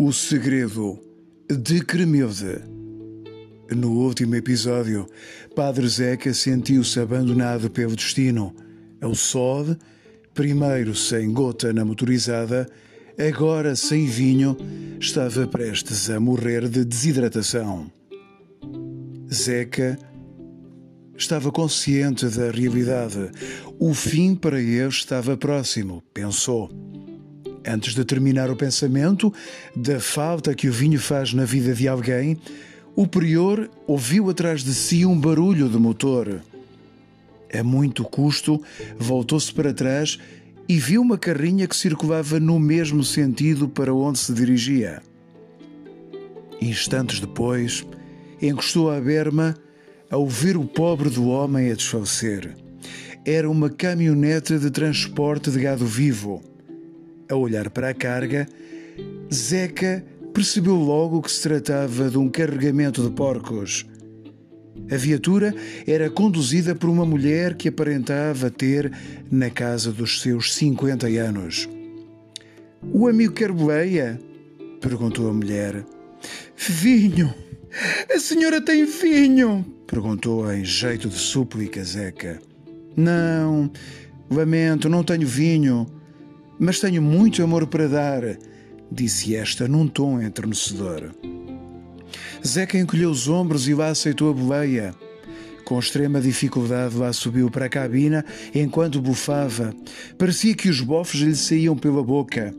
O segredo de Cremilde. No último episódio, Padre Zeca sentiu-se abandonado pelo destino. O sol, primeiro sem gota na motorizada, agora sem vinho, estava prestes a morrer de desidratação. Zeca estava consciente da realidade. O fim para ele estava próximo, pensou. Antes de terminar o pensamento da falta que o vinho faz na vida de alguém, o prior ouviu atrás de si um barulho de motor. A muito custo, voltou-se para trás e viu uma carrinha que circulava no mesmo sentido para onde se dirigia. Instantes depois, encostou à berma ao ver o pobre do homem a desfalecer. Era uma caminhonete de transporte de gado vivo. A olhar para a carga, Zeca percebeu logo que se tratava de um carregamento de porcos. A viatura era conduzida por uma mulher que aparentava ter na casa dos seus 50 anos. O amigo quer boleia? perguntou a mulher. Vinho! A senhora tem vinho! perguntou em jeito de súplica Zeca. Não, lamento, não tenho vinho, mas tenho muito amor para dar, disse esta num tom entrenecedor. Zeca encolheu os ombros e lá aceitou a boleia. Com extrema dificuldade, lá subiu para a cabina enquanto bufava. Parecia que os bofos lhe saíam pela boca.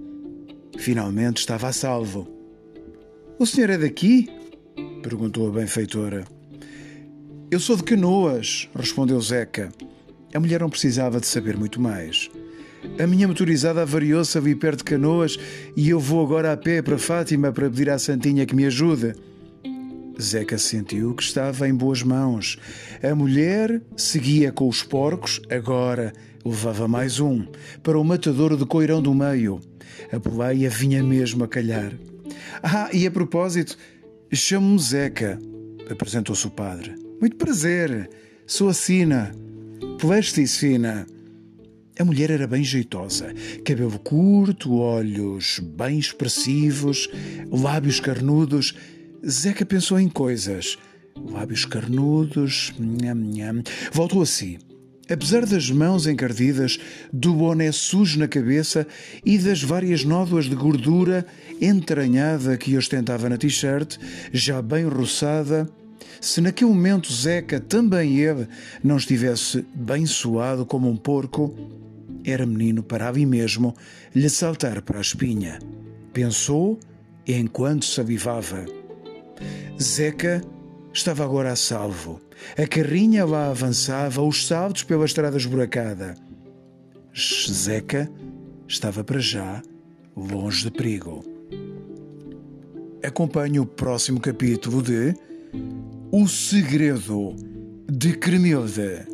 Finalmente estava a salvo. O senhor é daqui? perguntou a benfeitora. Eu sou de Canoas, respondeu Zeca. A mulher não precisava de saber muito mais. A minha motorizada avariou-se ali perto de Canoas e eu vou agora a pé para Fátima para pedir à Santinha que me ajude. Zeca sentiu que estava em boas mãos. A mulher seguia com os porcos, agora levava mais um, para o matador de Coirão do Meio. A boleia vinha mesmo a calhar. Ah, e a propósito, chamo-me Zeca, apresentou-se o padre. Muito prazer, sou a Sina. Plestis Sina. A mulher era bem jeitosa, cabelo curto, olhos bem expressivos, lábios carnudos. Zeca pensou em coisas. Lábios carnudos. Nham, nham. Voltou a si. Apesar das mãos encardidas, do boné sujo na cabeça e das várias nódoas de gordura entranhada que ostentava na t-shirt, já bem roçada, se naquele momento Zeca, também ele, não estivesse bem suado como um porco, era menino para ali mesmo lhe saltar para a espinha. Pensou enquanto se avivava. Zeca estava agora a salvo. A carrinha lá avançava, os saltos pela estrada esburacada. Zeca estava para já longe de perigo. Acompanhe o próximo capítulo de o Segredo de Cremilde.